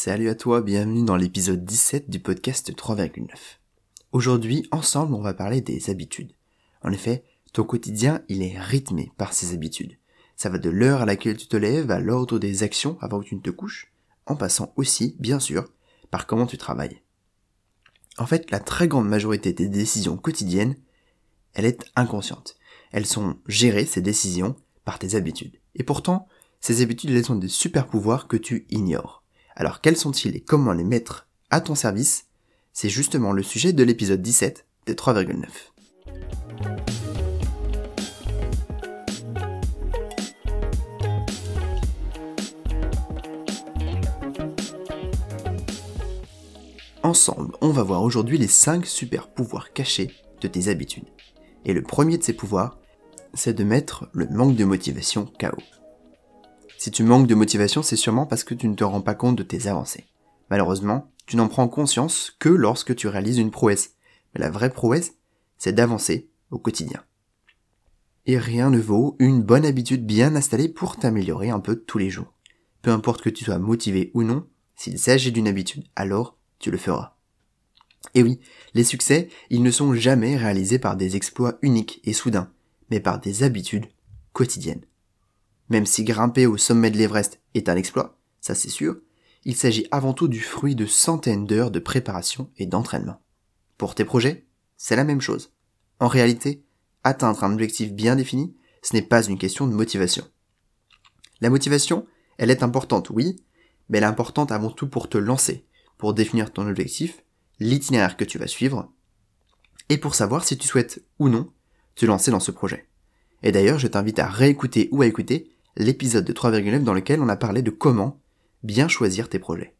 Salut à toi, bienvenue dans l'épisode 17 du podcast 3,9. Aujourd'hui, ensemble, on va parler des habitudes. En effet, ton quotidien, il est rythmé par ces habitudes. Ça va de l'heure à laquelle tu te lèves à l'ordre des actions avant que tu ne te couches, en passant aussi, bien sûr, par comment tu travailles. En fait, la très grande majorité des décisions quotidiennes, elle est inconsciente. Elles sont gérées, ces décisions, par tes habitudes. Et pourtant, ces habitudes, elles sont des super pouvoirs que tu ignores. Alors quels sont-ils et comment les mettre à ton service? C'est justement le sujet de l'épisode 17 des 3,9. Ensemble, on va voir aujourd'hui les 5 super pouvoirs cachés de tes habitudes. Et le premier de ces pouvoirs, c'est de mettre le manque de motivation KO. Si tu manques de motivation, c'est sûrement parce que tu ne te rends pas compte de tes avancées. Malheureusement, tu n'en prends conscience que lorsque tu réalises une prouesse. Mais la vraie prouesse, c'est d'avancer au quotidien. Et rien ne vaut une bonne habitude bien installée pour t'améliorer un peu tous les jours. Peu importe que tu sois motivé ou non, s'il s'agit d'une habitude, alors tu le feras. Et oui, les succès, ils ne sont jamais réalisés par des exploits uniques et soudains, mais par des habitudes quotidiennes. Même si grimper au sommet de l'Everest est un exploit, ça c'est sûr, il s'agit avant tout du fruit de centaines d'heures de préparation et d'entraînement. Pour tes projets, c'est la même chose. En réalité, atteindre un objectif bien défini, ce n'est pas une question de motivation. La motivation, elle est importante, oui, mais elle est importante avant tout pour te lancer, pour définir ton objectif, l'itinéraire que tu vas suivre, et pour savoir si tu souhaites ou non te lancer dans ce projet. Et d'ailleurs, je t'invite à réécouter ou à écouter l'épisode de 3,9 dans lequel on a parlé de comment bien choisir tes projets.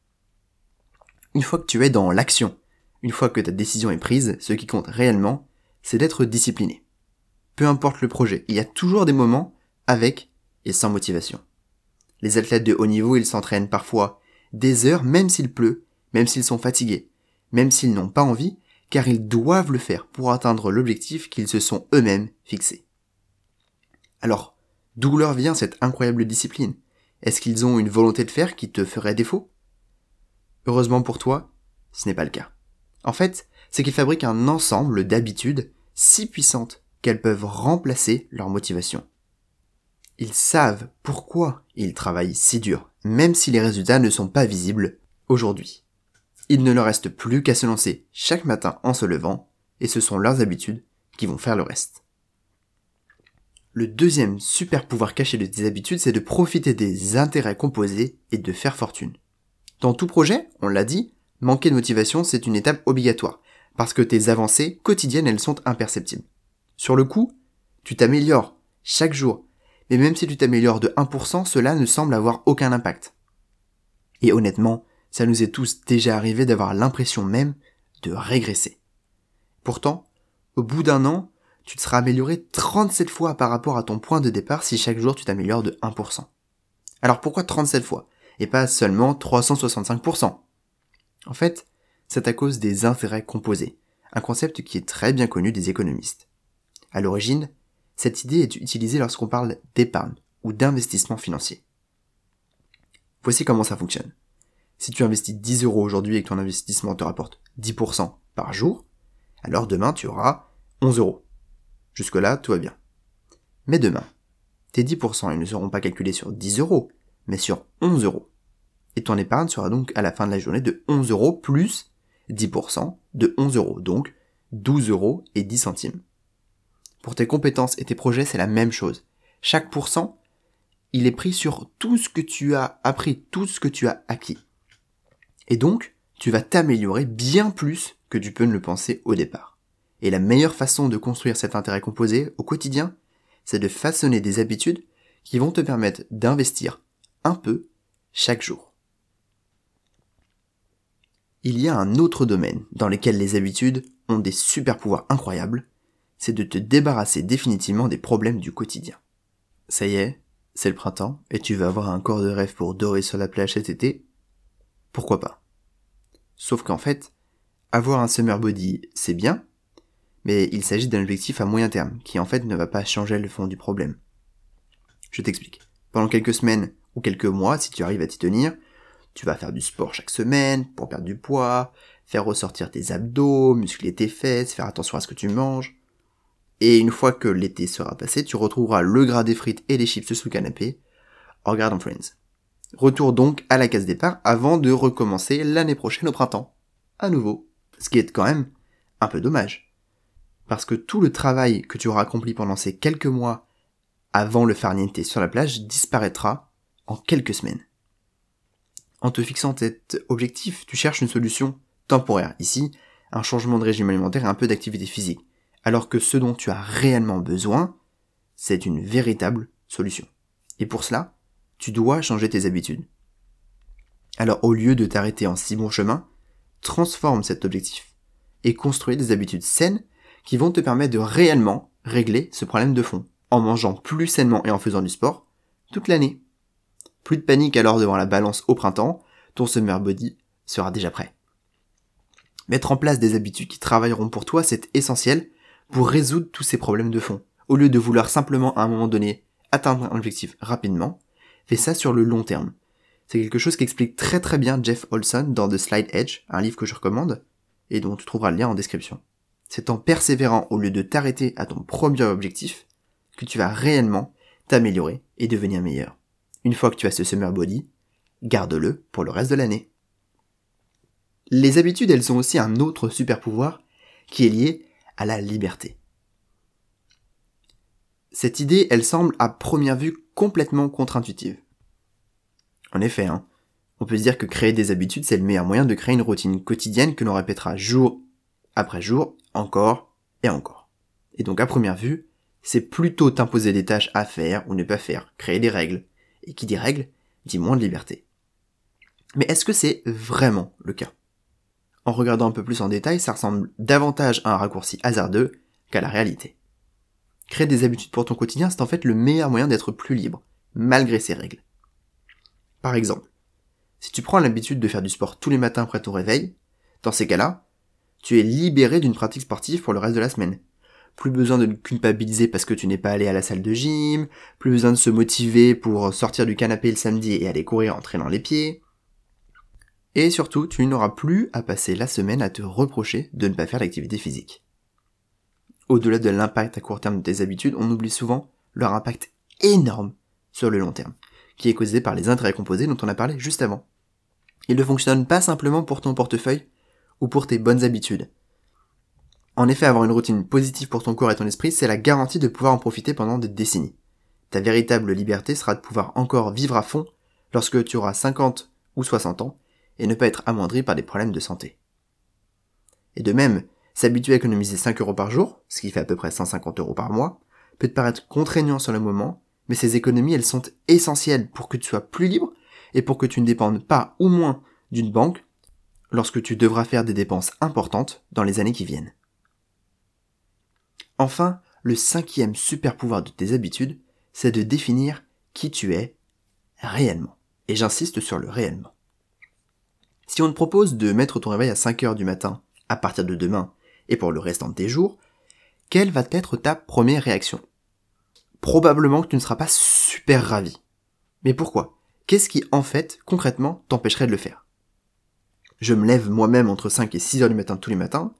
Une fois que tu es dans l'action, une fois que ta décision est prise, ce qui compte réellement, c'est d'être discipliné. Peu importe le projet, il y a toujours des moments avec et sans motivation. Les athlètes de haut niveau, ils s'entraînent parfois des heures même s'il pleut, même s'ils sont fatigués, même s'ils n'ont pas envie, car ils doivent le faire pour atteindre l'objectif qu'ils se sont eux-mêmes fixés. Alors, D'où leur vient cette incroyable discipline? Est-ce qu'ils ont une volonté de faire qui te ferait défaut? Heureusement pour toi, ce n'est pas le cas. En fait, c'est qu'ils fabriquent un ensemble d'habitudes si puissantes qu'elles peuvent remplacer leur motivation. Ils savent pourquoi ils travaillent si dur, même si les résultats ne sont pas visibles aujourd'hui. Il ne leur reste plus qu'à se lancer chaque matin en se levant, et ce sont leurs habitudes qui vont faire le reste. Le deuxième super pouvoir caché de tes habitudes, c'est de profiter des intérêts composés et de faire fortune. Dans tout projet, on l'a dit, manquer de motivation, c'est une étape obligatoire, parce que tes avancées quotidiennes, elles sont imperceptibles. Sur le coup, tu t'améliores chaque jour, mais même si tu t'améliores de 1%, cela ne semble avoir aucun impact. Et honnêtement, ça nous est tous déjà arrivé d'avoir l'impression même de régresser. Pourtant, au bout d'un an, tu te seras amélioré 37 fois par rapport à ton point de départ si chaque jour tu t'améliores de 1%. Alors pourquoi 37 fois et pas seulement 365% En fait, c'est à cause des intérêts composés, un concept qui est très bien connu des économistes. À l'origine, cette idée est utilisée lorsqu'on parle d'épargne ou d'investissement financier. Voici comment ça fonctionne. Si tu investis 10 euros aujourd'hui et que ton investissement te rapporte 10% par jour, alors demain tu auras 11 euros. Jusque-là, tout va bien. Mais demain, tes 10% ils ne seront pas calculés sur 10 euros, mais sur 11 euros. Et ton épargne sera donc à la fin de la journée de 11 euros plus 10% de 11 euros, donc 12 euros et 10 centimes. Pour tes compétences et tes projets, c'est la même chose. Chaque pourcent, il est pris sur tout ce que tu as appris, tout ce que tu as acquis. Et donc, tu vas t'améliorer bien plus que tu peux ne le penser au départ. Et la meilleure façon de construire cet intérêt composé au quotidien, c'est de façonner des habitudes qui vont te permettre d'investir un peu chaque jour. Il y a un autre domaine dans lequel les habitudes ont des super pouvoirs incroyables, c'est de te débarrasser définitivement des problèmes du quotidien. Ça y est, c'est le printemps, et tu vas avoir un corps de rêve pour dorer sur la plage cet été? Pourquoi pas? Sauf qu'en fait, avoir un summer body, c'est bien, mais il s'agit d'un objectif à moyen terme, qui en fait ne va pas changer le fond du problème. Je t'explique. Pendant quelques semaines ou quelques mois, si tu arrives à t'y tenir, Tu vas faire du sport chaque semaine pour perdre du poids, faire ressortir tes abdos, muscler tes fesses, faire attention à ce que tu manges. Et une fois que l'été sera passé, tu retrouveras le gras des frites et des chips sous le canapé, en regardant Friends. Retour donc à la case départ avant de recommencer l'année prochaine au printemps. À nouveau. Ce qui est quand même un peu dommage. Parce que tout le travail que tu auras accompli pendant ces quelques mois avant le farniente sur la plage disparaîtra en quelques semaines. En te fixant cet objectif, tu cherches une solution temporaire. Ici, un changement de régime alimentaire et un peu d'activité physique alors que ce dont tu as réellement besoin, c'est une véritable solution. Et pour cela, tu dois changer tes habitudes. Alors au lieu de t'arrêter en si bon chemin, transforme cet objectif et construis des habitudes saines qui vont te permettre de réellement régler ce problème de fond, en mangeant plus sainement et en faisant du sport toute l'année. Plus de panique alors devant la balance au printemps, ton summer body sera déjà prêt. Mettre en place des habitudes qui travailleront pour toi, c'est essentiel pour résoudre tous ces problèmes de fond. Au lieu de vouloir simplement à un moment donné atteindre un objectif rapidement, fais ça sur le long terme. C'est quelque chose qu'explique très très bien Jeff Olson dans The Slide Edge, un livre que je recommande, et dont tu trouveras le lien en description. C'est en persévérant au lieu de t'arrêter à ton premier objectif que tu vas réellement t'améliorer et devenir meilleur. Une fois que tu as ce summer body, garde-le pour le reste de l'année. Les habitudes, elles ont aussi un autre super pouvoir qui est lié à la liberté. Cette idée, elle semble à première vue complètement contre-intuitive. En effet, hein, on peut se dire que créer des habitudes, c'est le meilleur moyen de créer une routine quotidienne que l'on répétera jour après jour, encore et encore. Et donc à première vue, c'est plutôt t'imposer des tâches à faire ou ne pas faire, créer des règles. Et qui dit règles, dit moins de liberté. Mais est-ce que c'est vraiment le cas? En regardant un peu plus en détail, ça ressemble davantage à un raccourci hasardeux qu'à la réalité. Créer des habitudes pour ton quotidien, c'est en fait le meilleur moyen d'être plus libre, malgré ces règles. Par exemple, si tu prends l'habitude de faire du sport tous les matins après ton réveil, dans ces cas-là, tu es libéré d'une pratique sportive pour le reste de la semaine. Plus besoin de culpabiliser parce que tu n'es pas allé à la salle de gym, plus besoin de se motiver pour sortir du canapé le samedi et aller courir en traînant les pieds, et surtout, tu n'auras plus à passer la semaine à te reprocher de ne pas faire l'activité physique. Au-delà de l'impact à court terme de tes habitudes, on oublie souvent leur impact énorme sur le long terme, qui est causé par les intérêts composés dont on a parlé juste avant. Ils ne fonctionnent pas simplement pour ton portefeuille ou pour tes bonnes habitudes. En effet, avoir une routine positive pour ton corps et ton esprit, c'est la garantie de pouvoir en profiter pendant des décennies. Ta véritable liberté sera de pouvoir encore vivre à fond lorsque tu auras 50 ou 60 ans et ne pas être amoindri par des problèmes de santé. Et de même, s'habituer à économiser 5 euros par jour, ce qui fait à peu près 150 euros par mois, peut te paraître contraignant sur le moment, mais ces économies, elles sont essentielles pour que tu sois plus libre et pour que tu ne dépendes pas ou moins d'une banque lorsque tu devras faire des dépenses importantes dans les années qui viennent. Enfin, le cinquième super pouvoir de tes habitudes, c'est de définir qui tu es réellement. Et j'insiste sur le réellement. Si on te propose de mettre ton réveil à 5 heures du matin, à partir de demain, et pour le restant de tes jours, quelle va être ta première réaction? Probablement que tu ne seras pas super ravi. Mais pourquoi? Qu'est-ce qui, en fait, concrètement, t'empêcherait de le faire? Je me lève moi-même entre 5 et 6 heures du matin tous les matins,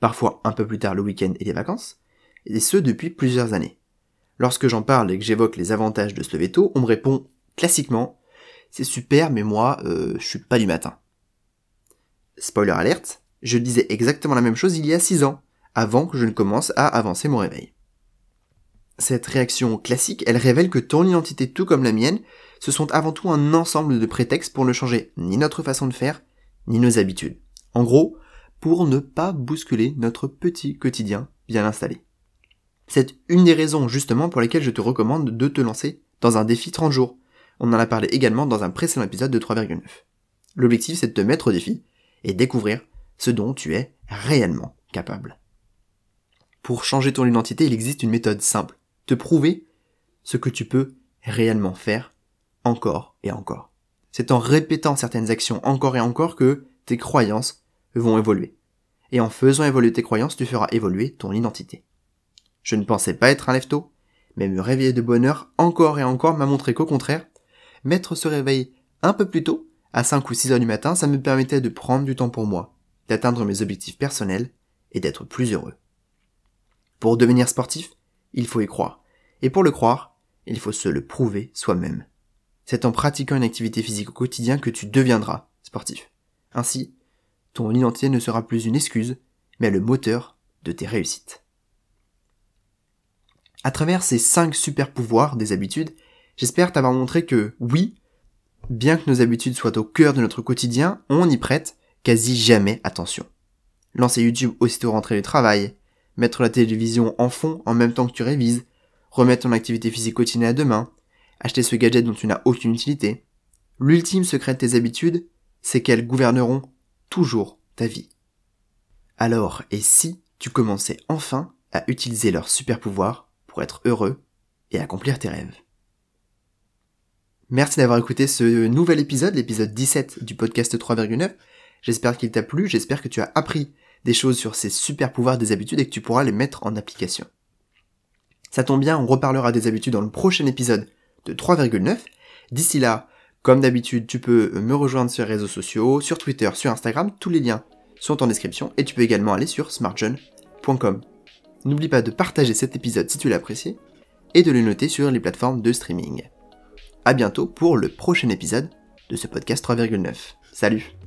parfois un peu plus tard le week-end et les vacances, et ce depuis plusieurs années. Lorsque j'en parle et que j'évoque les avantages de se lever tôt, on me répond classiquement c'est super mais moi euh, je suis pas du matin spoiler alerte, je disais exactement la même chose il y a 6 ans, avant que je ne commence à avancer mon réveil. Cette réaction classique, elle révèle que ton identité tout comme la mienne, ce sont avant tout un ensemble de prétextes pour ne changer ni notre façon de faire, ni nos habitudes. En gros, pour ne pas bousculer notre petit quotidien bien installé. C'est une des raisons justement pour lesquelles je te recommande de te lancer dans un défi 30 jours. On en a parlé également dans un précédent épisode de 3,9. L'objectif c'est de te mettre au défi et découvrir ce dont tu es réellement capable. Pour changer ton identité, il existe une méthode simple. Te prouver ce que tu peux réellement faire encore et encore. C'est en répétant certaines actions encore et encore que tes croyances vont évoluer. Et en faisant évoluer tes croyances, tu feras évoluer ton identité. Je ne pensais pas être un lève mais me réveiller de bonne heure encore et encore m'a montré qu'au contraire, mettre ce réveil un peu plus tôt à 5 ou 6 heures du matin, ça me permettait de prendre du temps pour moi, d'atteindre mes objectifs personnels et d'être plus heureux. Pour devenir sportif, il faut y croire. Et pour le croire, il faut se le prouver soi-même. C'est en pratiquant une activité physique au quotidien que tu deviendras sportif. Ainsi, ton identité ne sera plus une excuse, mais le moteur de tes réussites. À travers ces 5 super pouvoirs des habitudes, j'espère t'avoir montré que oui, bien que nos habitudes soient au cœur de notre quotidien, on y prête quasi jamais attention. Lancer YouTube aussitôt rentré du travail, mettre la télévision en fond en même temps que tu révises, remettre ton activité physique quotidienne à demain, acheter ce gadget dont tu n'as aucune utilité. L'ultime secret de tes habitudes, c'est qu'elles gouverneront toujours ta vie. Alors, et si tu commençais enfin à utiliser leur super pouvoir pour être heureux et accomplir tes rêves? Merci d'avoir écouté ce nouvel épisode, l'épisode 17 du podcast 3,9. J'espère qu'il t'a plu, j'espère que tu as appris des choses sur ces super pouvoirs des habitudes et que tu pourras les mettre en application. Ça tombe bien, on reparlera des habitudes dans le prochain épisode de 3,9. D'ici là, comme d'habitude, tu peux me rejoindre sur les réseaux sociaux, sur Twitter, sur Instagram, tous les liens sont en description et tu peux également aller sur smartjohn.com. N'oublie pas de partager cet épisode si tu l'as apprécié et de le noter sur les plateformes de streaming. A bientôt pour le prochain épisode de ce podcast 3,9. Salut